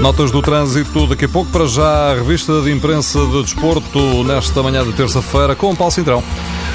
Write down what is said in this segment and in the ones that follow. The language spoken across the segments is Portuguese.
Notas do trânsito daqui a pouco, para já a revista de imprensa de desporto nesta manhã de terça-feira com Paulo Cintrão.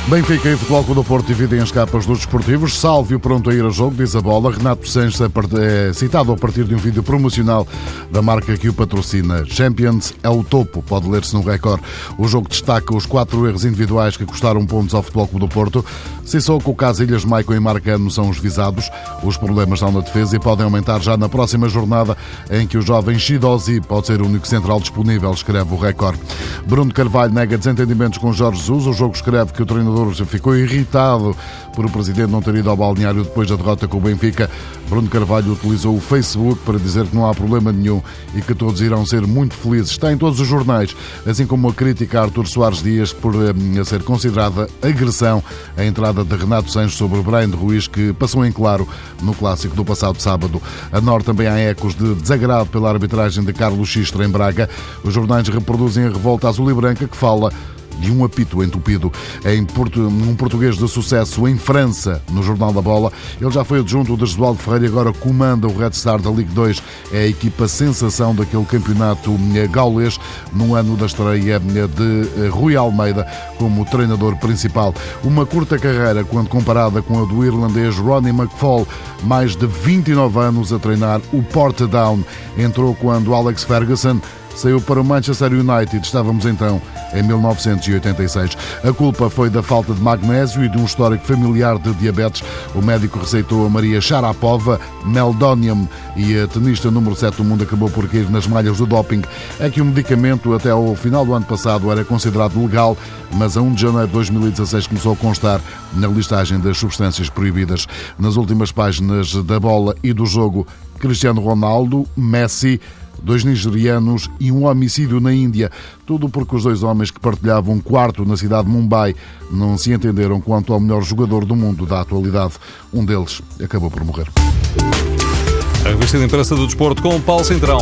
Benfica e Futebol Clube do Porto dividem as capas dos desportivos. Sálvio pronto a ir a jogo, diz a bola. Renato Sanches é citado a partir de um vídeo promocional da marca que o patrocina. Champions é o topo, pode ler-se no recorde. O jogo destaca os quatro erros individuais que custaram pontos ao Futebol Clube do Porto. Sissoko, Casilhas, Maicon e Marcano são os visados. Os problemas estão na defesa e podem aumentar já na próxima jornada em que o jovem Shidozi pode ser o único central disponível, escreve o recorde. Bruno Carvalho nega desentendimentos com Jorge Jesus. O jogo escreve que o treinador ficou irritado por o presidente não ter ido ao balneário depois da derrota com o Benfica. Bruno Carvalho utilizou o Facebook para dizer que não há problema nenhum e que todos irão ser muito felizes. Está em todos os jornais, assim como a crítica a Artur Soares Dias por eh, a ser considerada agressão a entrada de Renato Sanches sobre Brian de Ruiz, que passou em claro no clássico do passado sábado. A Nor também há ecos de desagrado pela arbitragem de Carlos Xistra em Braga. Os jornais reproduzem a revolta azul e branca que fala de um apito entupido. Em um português de sucesso em França, no Jornal da Bola. Ele já foi adjunto de Jesualdo Ferreira e agora comanda o Red Star da Ligue 2. É a equipa sensação daquele campeonato eh, gaulês no ano da estreia eh, de eh, Rui Almeida como treinador principal. Uma curta carreira quando comparada com a do irlandês Ronnie McFall, mais de 29 anos a treinar o Portadown. Entrou quando Alex Ferguson saiu para o Manchester United. Estávamos então em 1986. A culpa foi da falta de magnésio e de um histórico familiar de diabetes. O médico receitou a Maria Sharapova Meldonium e a tenista número 7 do mundo acabou por cair nas malhas do doping. É que o medicamento até ao final do ano passado era considerado legal, mas a 1 de janeiro de 2016 começou a constar na listagem das substâncias proibidas. Nas últimas páginas da bola e do jogo, Cristiano Ronaldo, Messi, dois nigerianos e um homicídio na Índia. Tudo porque os dois homens que partilhavam um quarto na cidade de Mumbai não se entenderam quanto ao melhor jogador do mundo da atualidade. Um deles acabou por morrer. A revista de imprensa do desporto com Paulo Centrão.